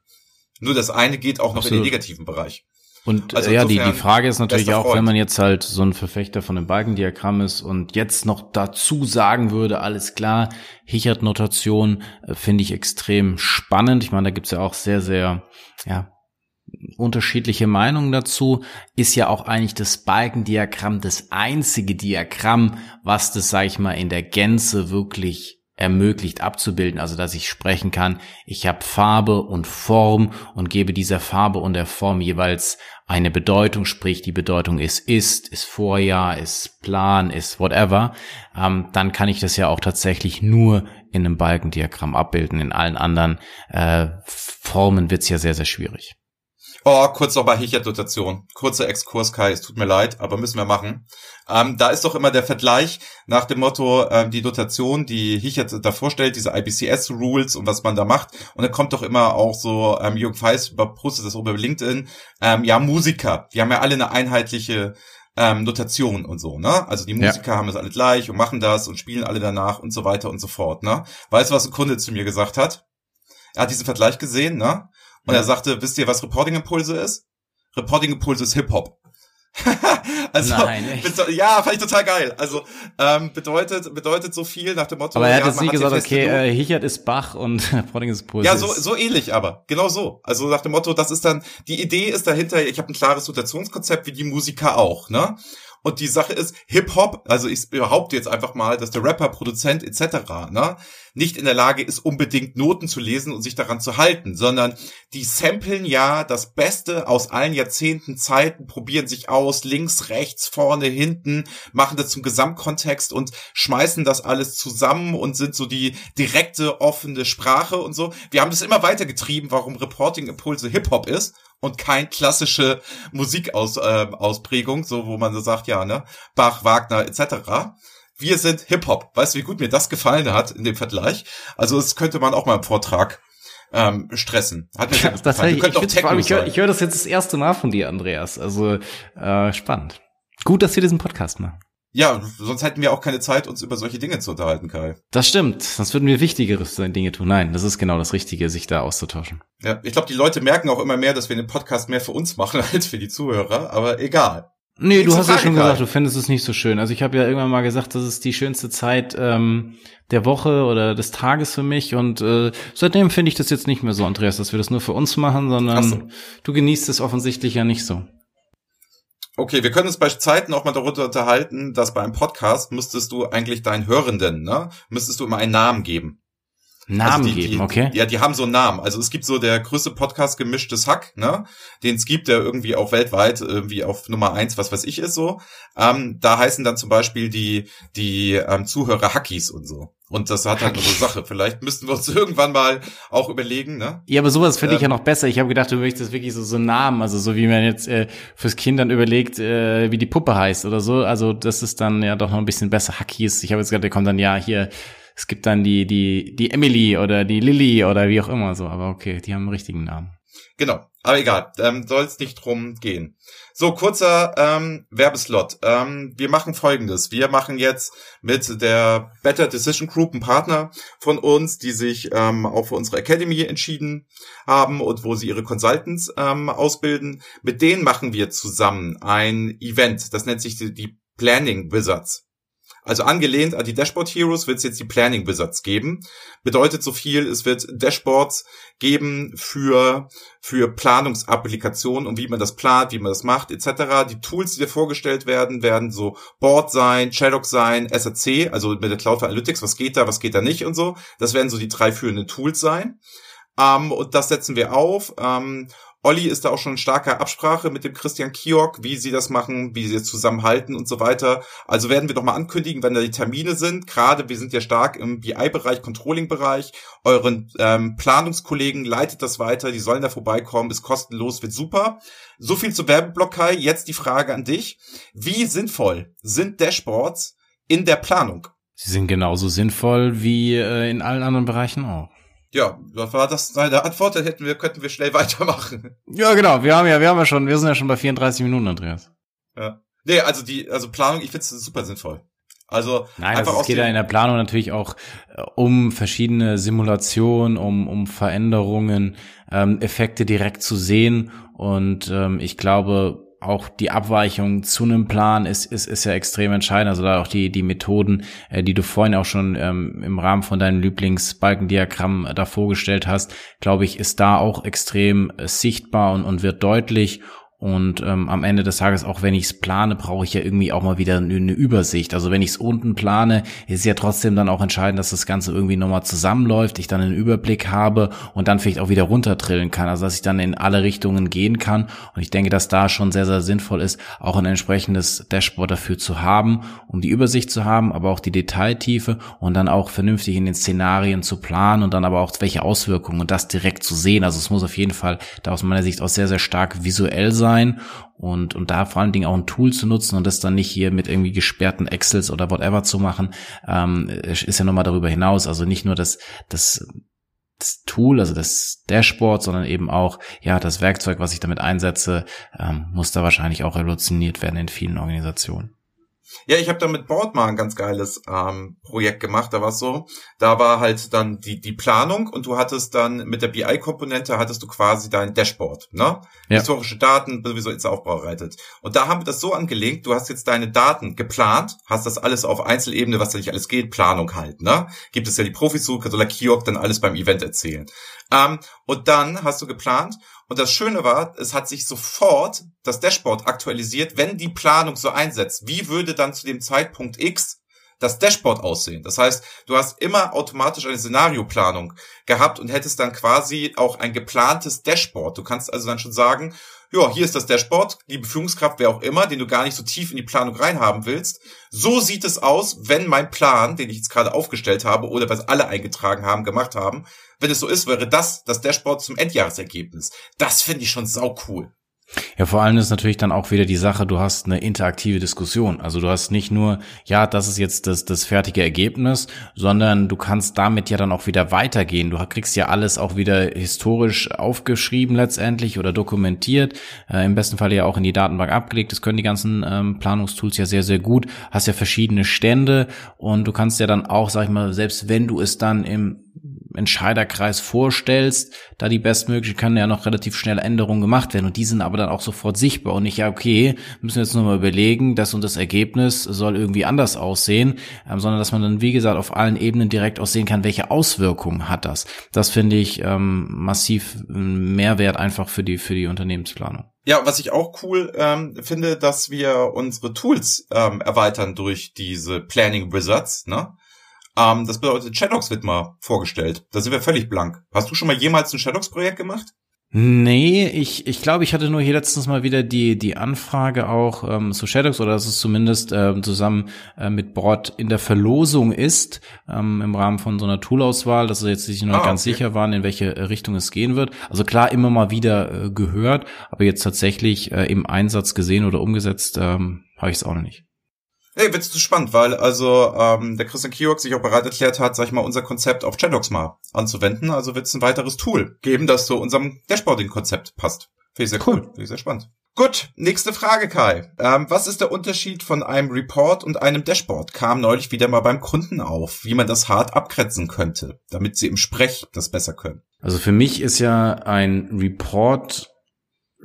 Nur das eine geht auch noch Absolut. in den negativen Bereich. Und also ja, die, die Frage ist natürlich auch, wenn man jetzt halt so ein Verfechter von einem Balkendiagramm ist und jetzt noch dazu sagen würde, alles klar, Hichert-Notation äh, finde ich extrem spannend. Ich meine, da gibt's ja auch sehr, sehr, ja, unterschiedliche Meinungen dazu, ist ja auch eigentlich das Balkendiagramm das einzige Diagramm, was das, sag ich mal, in der Gänze wirklich ermöglicht abzubilden, also dass ich sprechen kann, ich habe Farbe und Form und gebe dieser Farbe und der Form jeweils eine Bedeutung, sprich die Bedeutung ist ist, ist Vorjahr, ist Plan, ist whatever, ähm, dann kann ich das ja auch tatsächlich nur in einem Balkendiagramm abbilden. In allen anderen äh, Formen wird's ja sehr, sehr schwierig. Oh, kurz noch mal Hichert-Dotation. Kurzer Exkurs, Kai, es tut mir leid, aber müssen wir machen. Ähm, da ist doch immer der Vergleich nach dem Motto, ähm, die Dotation, die Hichert da vorstellt, diese IBCS-Rules und was man da macht. Und da kommt doch immer auch so, ähm, Jürgen Feist postet das oben über LinkedIn, ähm, ja, Musiker, die haben ja alle eine einheitliche ähm, Notation und so, ne? Also die Musiker ja. haben das alle gleich und machen das und spielen alle danach und so weiter und so fort, ne? Weißt du, was ein Kunde zu mir gesagt hat? Er hat diesen Vergleich gesehen, ne? Und ja. er sagte, wisst ihr, was Reporting Impulse ist? Reporting Impulse ist Hip-Hop. also Nein, ja, fand ich total geil. Also ähm, bedeutet bedeutet so viel nach dem Motto. Aber er hat ja, jetzt nie gesagt, okay, äh, Hichert ist Bach und Reporting ist Puls. Ja, so so ähnlich, aber genau so. Also nach dem Motto, das ist dann die Idee ist dahinter. Ich habe ein klares Notationskonzept wie die Musiker auch, ne? Und die Sache ist, Hip-Hop, also ich behaupte jetzt einfach mal, dass der Rapper, Produzent etc. Ne, nicht in der Lage ist, unbedingt Noten zu lesen und sich daran zu halten, sondern die samplen ja das Beste aus allen Jahrzehnten Zeiten, probieren sich aus, links, rechts, vorne, hinten, machen das zum Gesamtkontext und schmeißen das alles zusammen und sind so die direkte, offene Sprache und so. Wir haben das immer weiter getrieben, warum Reporting Impulse Hip-Hop ist und kein klassische Musikausprägung, äh, so wo man so sagt, ja, ne, Bach, Wagner etc. Wir sind Hip-Hop. Weißt du, wie gut mir das gefallen hat in dem Vergleich? Also das könnte man auch mal im Vortrag ähm, stressen. Hat mir ja, das heißt, ich, ich, ich höre hör das jetzt das erste Mal von dir, Andreas. Also äh, spannend. Gut, dass wir diesen Podcast machen. Ja, sonst hätten wir auch keine Zeit, uns über solche Dinge zu unterhalten, Kai. Das stimmt. Sonst würden wir wichtigere Dinge tun. Nein, das ist genau das Richtige, sich da auszutauschen. Ja, ich glaube, die Leute merken auch immer mehr, dass wir den Podcast mehr für uns machen als für die Zuhörer, aber egal. Nee, du hast ja schon gesagt, du findest es nicht so schön. Also ich habe ja irgendwann mal gesagt, das ist die schönste Zeit ähm, der Woche oder des Tages für mich. Und äh, seitdem finde ich das jetzt nicht mehr so, Andreas, dass wir das nur für uns machen, sondern so. du genießt es offensichtlich ja nicht so. Okay, wir können uns bei Zeiten auch mal darunter unterhalten, dass bei einem Podcast müsstest du eigentlich deinen Hörenden, ne, müsstest du immer einen Namen geben. Namen also die, geben, die, okay. Ja, die haben so einen Namen. Also es gibt so der größte Podcast gemischtes Hack, ne? Den es gibt, der irgendwie auch weltweit irgendwie auf Nummer eins, was weiß ich, ist so. Ähm, da heißen dann zum Beispiel die, die ähm, Zuhörer Hackies und so. Und das hat halt eine so Sache. Vielleicht müssten wir uns irgendwann mal auch überlegen, ne? Ja, aber sowas finde ähm, ich ja ähm, noch besser. Ich habe gedacht, du möchtest wirklich so so einen Namen, also so wie man jetzt äh, fürs Kind dann überlegt, äh, wie die Puppe heißt oder so. Also das ist dann ja doch noch ein bisschen besser. Hackies. Ich habe jetzt gedacht, der kommt dann ja hier es gibt dann die, die, die Emily oder die Lilly oder wie auch immer so, aber okay, die haben einen richtigen Namen. Genau, aber egal, ähm, soll es nicht drum gehen. So, kurzer ähm, Werbeslot. Ähm, wir machen folgendes. Wir machen jetzt mit der Better Decision Group einen Partner von uns, die sich ähm, auch für unsere Academy entschieden haben und wo sie ihre Consultants ähm, ausbilden. Mit denen machen wir zusammen ein Event. Das nennt sich die, die Planning Wizards. Also angelehnt an die Dashboard Heroes wird es jetzt die Planning Wizards geben. Bedeutet so viel, es wird Dashboards geben für, für Planungsapplikationen und wie man das plant, wie man das macht, etc. Die Tools, die dir vorgestellt werden, werden so Board sein, Shadok sein, SAC, also mit der Cloud Analytics, was geht da, was geht da nicht und so. Das werden so die drei führenden Tools sein. Ähm, und das setzen wir auf. Ähm, Olli ist da auch schon in starker Absprache mit dem Christian Kiok, wie sie das machen, wie sie es zusammenhalten und so weiter. Also werden wir doch mal ankündigen, wenn da die Termine sind. Gerade wir sind ja stark im BI-Bereich, Controlling-Bereich. Euren ähm, Planungskollegen leitet das weiter, die sollen da vorbeikommen, ist kostenlos, wird super. So viel zu Werbeblock. Jetzt die Frage an dich. Wie sinnvoll sind Dashboards in der Planung? Sie sind genauso sinnvoll wie äh, in allen anderen Bereichen auch. Ja, war das seine Antwort, dann hätten wir, könnten wir schnell weitermachen. Ja, genau. Wir haben ja, wir haben ja schon, wir sind ja schon bei 34 Minuten, Andreas. Ja. Nee, also die, also Planung, ich finde es super sinnvoll. Also Nein, einfach also es geht ja in der Planung natürlich auch äh, um verschiedene Simulationen, um, um Veränderungen, ähm, Effekte direkt zu sehen. Und ähm, ich glaube, auch die Abweichung zu einem Plan ist, ist, ist ja extrem entscheidend. Also da auch die, die Methoden, äh, die du vorhin auch schon ähm, im Rahmen von deinem Lieblingsbalkendiagramm äh, da vorgestellt hast, glaube ich, ist da auch extrem äh, sichtbar und, und wird deutlich. Und ähm, am Ende des Tages, auch wenn ich es plane, brauche ich ja irgendwie auch mal wieder eine, eine Übersicht. Also wenn ich es unten plane, ist ja trotzdem dann auch entscheidend, dass das Ganze irgendwie nochmal zusammenläuft, ich dann einen Überblick habe und dann vielleicht auch wieder runtertrillen kann. Also dass ich dann in alle Richtungen gehen kann. Und ich denke, dass da schon sehr, sehr sinnvoll ist, auch ein entsprechendes Dashboard dafür zu haben, um die Übersicht zu haben, aber auch die Detailtiefe und dann auch vernünftig in den Szenarien zu planen und dann aber auch welche Auswirkungen und das direkt zu sehen. Also es muss auf jeden Fall da aus meiner Sicht auch sehr, sehr stark visuell sein sein und, und da vor allen Dingen auch ein Tool zu nutzen und das dann nicht hier mit irgendwie gesperrten Excels oder whatever zu machen, ähm, ist ja nochmal darüber hinaus. Also nicht nur das, das, das Tool, also das Dashboard, sondern eben auch ja das Werkzeug, was ich damit einsetze, ähm, muss da wahrscheinlich auch revolutioniert werden in vielen Organisationen. Ja, ich habe da mit Board mal ein ganz geiles ähm, Projekt gemacht. Da war es so, da war halt dann die die Planung und du hattest dann mit der BI-Komponente hattest du quasi dein Dashboard, ne? Ja. Historische Daten sowieso jetzt aufbereitet. Und da haben wir das so angelegt, du hast jetzt deine Daten geplant, hast das alles auf Einzelebene, was da nicht alles geht, Planung halt, ne? Gibt es ja die Profis so, soll der Kiok dann alles beim Event erzählen. Ähm, und dann hast du geplant und das Schöne war, es hat sich sofort das Dashboard aktualisiert, wenn die Planung so einsetzt. Wie würde dann zu dem Zeitpunkt X das Dashboard aussehen? Das heißt, du hast immer automatisch eine Szenarioplanung gehabt und hättest dann quasi auch ein geplantes Dashboard. Du kannst also dann schon sagen, ja, hier ist das Dashboard, liebe Führungskraft, wer auch immer, den du gar nicht so tief in die Planung reinhaben willst. So sieht es aus, wenn mein Plan, den ich jetzt gerade aufgestellt habe oder was alle eingetragen haben, gemacht haben, wenn es so ist, wäre das das Dashboard zum Endjahresergebnis. Das finde ich schon sau cool. Ja, vor allem ist natürlich dann auch wieder die Sache, du hast eine interaktive Diskussion. Also du hast nicht nur, ja, das ist jetzt das, das fertige Ergebnis, sondern du kannst damit ja dann auch wieder weitergehen. Du kriegst ja alles auch wieder historisch aufgeschrieben letztendlich oder dokumentiert, äh, im besten Fall ja auch in die Datenbank abgelegt. Das können die ganzen ähm, Planungstools ja sehr, sehr gut. Hast ja verschiedene Stände und du kannst ja dann auch, sag ich mal, selbst wenn du es dann im Entscheiderkreis vorstellst, da die bestmögliche können ja noch relativ schnell Änderungen gemacht werden und die sind aber dann auch sofort sichtbar und nicht, ja, okay, müssen wir jetzt nochmal überlegen, das und das Ergebnis soll irgendwie anders aussehen, ähm, sondern dass man dann, wie gesagt, auf allen Ebenen direkt auch sehen kann, welche Auswirkungen hat das. Das finde ich ähm, massiv Mehrwert einfach für die, für die Unternehmensplanung. Ja, was ich auch cool ähm, finde, dass wir unsere Tools ähm, erweitern durch diese Planning Wizards, ne? Ähm, das bedeutet, Shadows wird mal vorgestellt. Da sind wir völlig blank. Hast du schon mal jemals ein Shadows-Projekt gemacht? Nee, ich, ich glaube, ich hatte nur hier letztens mal wieder die, die Anfrage auch ähm, zu Shadows oder dass es zumindest ähm, zusammen äh, mit Bord in der Verlosung ist, ähm, im Rahmen von so einer Toolauswahl, dass sie jetzt sich noch ah, ganz okay. sicher waren, in welche Richtung es gehen wird. Also klar, immer mal wieder äh, gehört, aber jetzt tatsächlich äh, im Einsatz gesehen oder umgesetzt ähm, habe ich es auch noch nicht. Hey, wird's zu spannend, weil also ähm, der Christian Kiok sich auch bereit erklärt hat, sag ich mal, unser Konzept auf Chadox mal anzuwenden. Also wird's ein weiteres Tool geben, das zu unserem Dashboarding-Konzept passt. Finde ich sehr cool. Finde ich sehr spannend. Gut, nächste Frage, Kai. Ähm, was ist der Unterschied von einem Report und einem Dashboard? Kam neulich wieder mal beim Kunden auf, wie man das hart abgrenzen könnte, damit sie im Sprech das besser können. Also für mich ist ja ein Report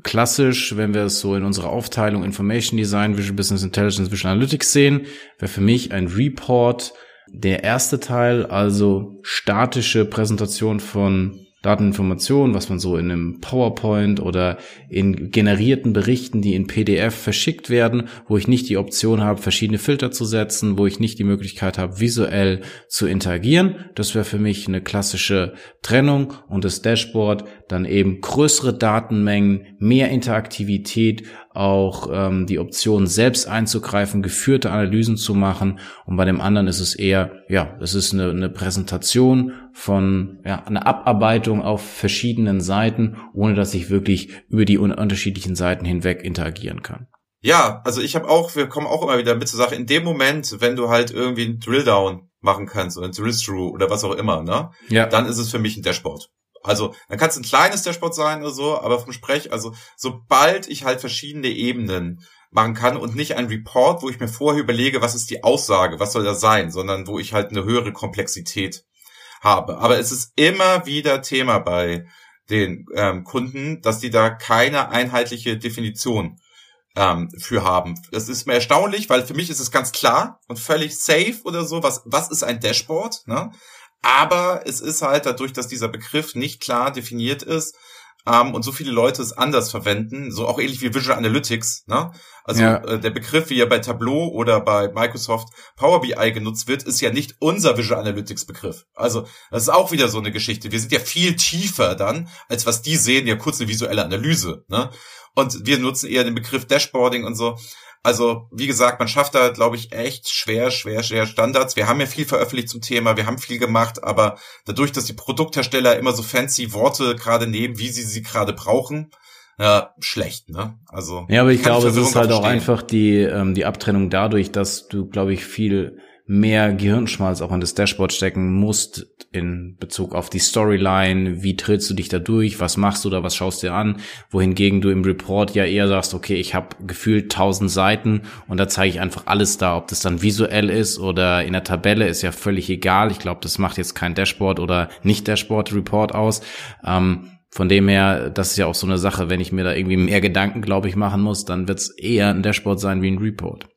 klassisch, wenn wir es so in unserer Aufteilung Information Design, Visual Business Intelligence, Visual Analytics sehen, wäre für mich ein Report der erste Teil, also statische Präsentation von Dateninformationen, was man so in einem PowerPoint oder in generierten Berichten, die in PDF verschickt werden, wo ich nicht die Option habe, verschiedene Filter zu setzen, wo ich nicht die Möglichkeit habe, visuell zu interagieren. Das wäre für mich eine klassische Trennung und das Dashboard dann eben größere Datenmengen, mehr Interaktivität, auch ähm, die Option selbst einzugreifen, geführte Analysen zu machen. Und bei dem anderen ist es eher, ja, es ist eine, eine Präsentation von, ja, eine Abarbeitung auf verschiedenen Seiten, ohne dass ich wirklich über die unterschiedlichen Seiten hinweg interagieren kann. Ja, also ich habe auch, wir kommen auch immer wieder mit zur Sache, in dem Moment, wenn du halt irgendwie ein Drilldown machen kannst oder ein Drill-Through oder was auch immer, ne? Ja. Dann ist es für mich ein Dashboard. Also, dann kann es ein kleines Dashboard sein oder so, aber vom Sprech, also sobald ich halt verschiedene Ebenen machen kann und nicht ein Report, wo ich mir vorher überlege, was ist die Aussage, was soll das sein, sondern wo ich halt eine höhere Komplexität habe. Aber es ist immer wieder Thema bei den ähm, Kunden, dass die da keine einheitliche Definition ähm, für haben. Das ist mir erstaunlich, weil für mich ist es ganz klar und völlig safe oder so, was, was ist ein Dashboard, ne? Aber es ist halt dadurch, dass dieser Begriff nicht klar definiert ist, ähm, und so viele Leute es anders verwenden, so auch ähnlich wie Visual Analytics, ne? Also ja. äh, der Begriff, wie er bei Tableau oder bei Microsoft Power BI genutzt wird, ist ja nicht unser Visual Analytics Begriff. Also das ist auch wieder so eine Geschichte. Wir sind ja viel tiefer dann, als was die sehen, ja kurz eine visuelle Analyse. Ne? Und wir nutzen eher den Begriff Dashboarding und so. Also, wie gesagt, man schafft da, glaube ich, echt schwer, schwer, schwer Standards. Wir haben ja viel veröffentlicht zum Thema, wir haben viel gemacht, aber dadurch, dass die Produkthersteller immer so fancy Worte gerade nehmen, wie sie sie gerade brauchen, ja, schlecht, ne? Also. Ja, aber ich glaube, es ist halt auch einfach die, ähm, die Abtrennung dadurch, dass du, glaube ich, viel mehr Gehirnschmalz auch in das Dashboard stecken musst in Bezug auf die Storyline, wie trittst du dich da durch, was machst du da, was schaust du dir an, wohingegen du im Report ja eher sagst, okay, ich habe gefühlt tausend Seiten und da zeige ich einfach alles da, ob das dann visuell ist oder in der Tabelle, ist ja völlig egal. Ich glaube, das macht jetzt kein Dashboard oder nicht Dashboard Report aus. Ähm, von dem her, das ist ja auch so eine Sache, wenn ich mir da irgendwie mehr Gedanken, glaube ich, machen muss, dann wird es eher ein Dashboard sein wie ein Report.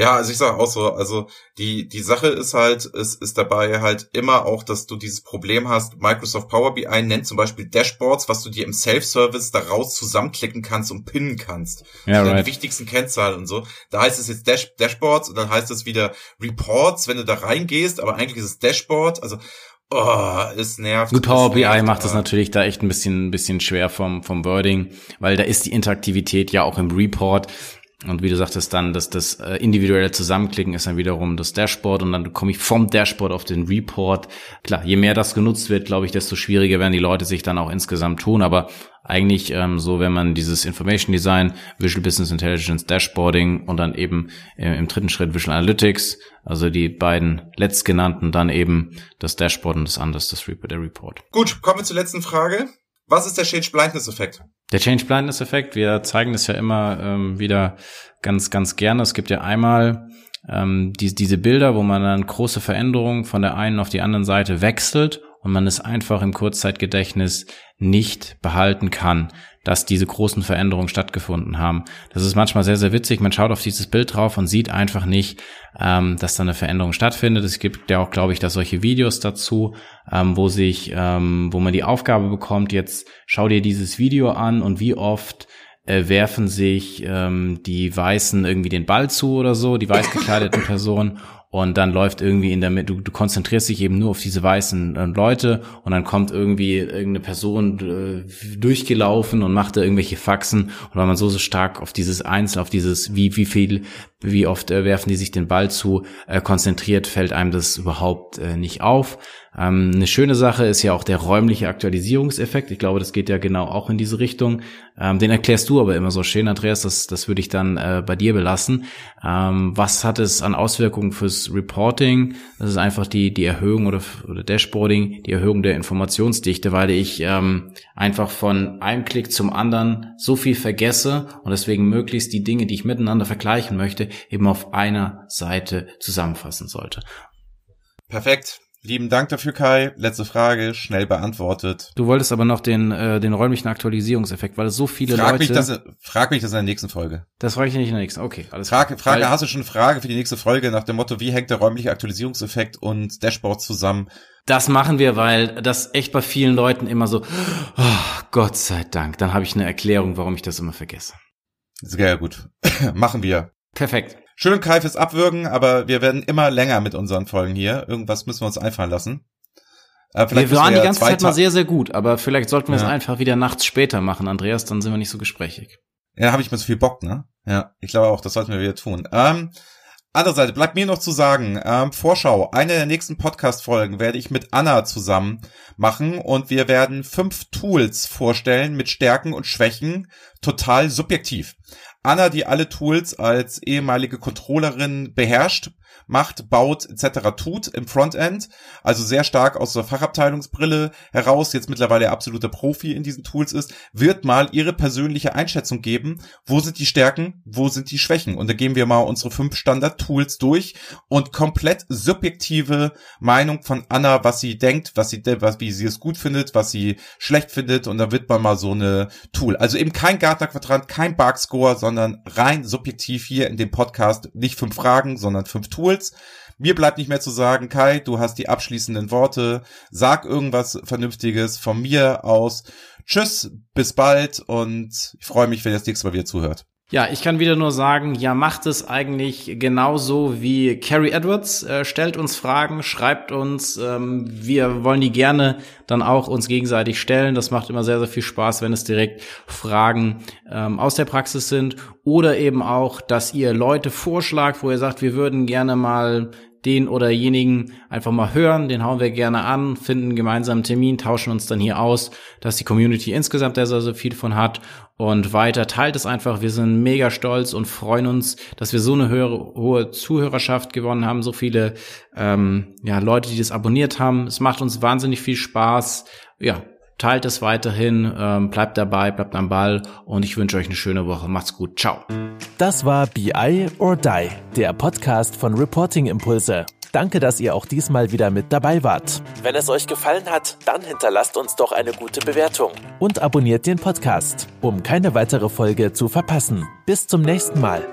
Ja, also ich sage auch so, also die, die Sache ist halt, es ist dabei halt immer auch, dass du dieses Problem hast, Microsoft Power BI nennt zum Beispiel Dashboards, was du dir im Self-Service daraus zusammenklicken kannst und pinnen kannst. Ja, right. Die wichtigsten Kennzahlen und so. Da heißt es jetzt Dash Dashboards und dann heißt es wieder Reports, wenn du da reingehst, aber eigentlich ist es Dashboard, also Oh, es nervt. Gut, Power BI nervt, macht das natürlich da echt ein bisschen, ein bisschen schwer vom, vom Wording, weil da ist die Interaktivität ja auch im Report. Und wie du sagtest dann, dass das äh, individuelle Zusammenklicken ist dann wiederum das Dashboard und dann komme ich vom Dashboard auf den Report. Klar, je mehr das genutzt wird, glaube ich, desto schwieriger werden die Leute sich dann auch insgesamt tun. Aber eigentlich ähm, so, wenn man dieses Information Design, Visual Business Intelligence, Dashboarding und dann eben äh, im dritten Schritt Visual Analytics, also die beiden letztgenannten, dann eben das Dashboard und das andere das Report, Report. Gut, kommen wir zur letzten Frage. Was ist der Change Blindness Effekt? Der Change Blindness Effekt, wir zeigen das ja immer ähm, wieder ganz, ganz gerne. Es gibt ja einmal ähm, die, diese Bilder, wo man dann große Veränderungen von der einen auf die anderen Seite wechselt und man es einfach im Kurzzeitgedächtnis nicht behalten kann dass diese großen Veränderungen stattgefunden haben. Das ist manchmal sehr, sehr witzig. Man schaut auf dieses Bild drauf und sieht einfach nicht, ähm, dass da eine Veränderung stattfindet. Es gibt ja auch, glaube ich, da solche Videos dazu, ähm, wo sich, ähm, wo man die Aufgabe bekommt, jetzt schau dir dieses Video an und wie oft äh, werfen sich ähm, die Weißen irgendwie den Ball zu oder so, die weiß gekleideten Personen und dann läuft irgendwie in der Mitte, du, du konzentrierst dich eben nur auf diese weißen äh, Leute und dann kommt irgendwie irgendeine Person äh, durchgelaufen und macht da irgendwelche Faxen und weil man so so stark auf dieses Einzel, auf dieses wie wie viel, wie oft äh, werfen die sich den Ball zu, äh, konzentriert, fällt einem das überhaupt äh, nicht auf. Ähm, eine schöne Sache ist ja auch der räumliche Aktualisierungseffekt. Ich glaube, das geht ja genau auch in diese Richtung. Ähm, den erklärst du aber immer so schön, Andreas. Das, das würde ich dann äh, bei dir belassen. Ähm, was hat es an Auswirkungen fürs Reporting? Das ist einfach die, die Erhöhung oder, oder Dashboarding, die Erhöhung der Informationsdichte, weil ich ähm, einfach von einem Klick zum anderen so viel vergesse und deswegen möglichst die Dinge, die ich miteinander vergleichen möchte, eben auf einer Seite zusammenfassen sollte. Perfekt. Lieben Dank dafür, Kai. Letzte Frage, schnell beantwortet. Du wolltest aber noch den, äh, den räumlichen Aktualisierungseffekt, weil es so viele frag Leute... Mich das, frag mich das in der nächsten Folge. Das frage ich nicht in der nächsten, okay. Alles Frage, Frage, hast du schon eine Frage für die nächste Folge nach dem Motto, wie hängt der räumliche Aktualisierungseffekt und Dashboard zusammen? Das machen wir, weil das echt bei vielen Leuten immer so, oh, Gott sei Dank, dann habe ich eine Erklärung, warum ich das immer vergesse. Sehr gut. machen wir. Perfekt. Schön Kai fürs Abwürgen, aber wir werden immer länger mit unseren Folgen hier. Irgendwas müssen wir uns einfallen lassen. Äh, wir waren die ganze Zeit mal sehr, sehr gut, aber vielleicht sollten wir ja. es einfach wieder nachts später machen, Andreas, dann sind wir nicht so gesprächig. Ja, habe ich mir so viel Bock, ne? Ja, ich glaube auch, das sollten wir wieder tun. Ähm, andere Seite, bleibt mir noch zu sagen, ähm, Vorschau, eine der nächsten Podcast-Folgen werde ich mit Anna zusammen machen und wir werden fünf Tools vorstellen mit Stärken und Schwächen, total subjektiv. Anna, die alle Tools als ehemalige Controllerin beherrscht, macht, baut etc. tut im Frontend. Also sehr stark aus der Fachabteilungsbrille heraus, jetzt mittlerweile absoluter Profi in diesen Tools ist, wird mal ihre persönliche Einschätzung geben. Wo sind die Stärken? Wo sind die Schwächen? Und da gehen wir mal unsere fünf Standard-Tools durch und komplett subjektive Meinung von Anna, was sie denkt, was sie, was, wie sie es gut findet, was sie schlecht findet. Und da wird man mal so eine Tool. Also eben kein Gartner-Quadrant, kein Bark-Score, sondern rein subjektiv hier in dem Podcast nicht fünf Fragen, sondern fünf Tools. Tools. Mir bleibt nicht mehr zu sagen, Kai, du hast die abschließenden Worte. Sag irgendwas Vernünftiges von mir aus. Tschüss, bis bald und ich freue mich, wenn ihr das nächste Mal wieder zuhört. Ja, ich kann wieder nur sagen, ja, macht es eigentlich genauso wie Carrie Edwards. Äh, stellt uns Fragen, schreibt uns. Ähm, wir wollen die gerne dann auch uns gegenseitig stellen. Das macht immer sehr, sehr viel Spaß, wenn es direkt Fragen ähm, aus der Praxis sind. Oder eben auch, dass ihr Leute vorschlagt, wo ihr sagt, wir würden gerne mal den oder jenigen einfach mal hören, den hauen wir gerne an, finden einen gemeinsamen Termin, tauschen uns dann hier aus, dass die Community insgesamt da so viel von hat und weiter teilt es einfach. Wir sind mega stolz und freuen uns, dass wir so eine höhere, hohe Zuhörerschaft gewonnen haben, so viele ähm, ja, Leute, die das abonniert haben. Es macht uns wahnsinnig viel Spaß. Ja, teilt es weiterhin, ähm, bleibt dabei, bleibt am Ball und ich wünsche euch eine schöne Woche. Macht's gut. Ciao. Das war BI or Die, der Podcast von Reporting Impulse. Danke, dass ihr auch diesmal wieder mit dabei wart. Wenn es euch gefallen hat, dann hinterlasst uns doch eine gute Bewertung. Und abonniert den Podcast, um keine weitere Folge zu verpassen. Bis zum nächsten Mal.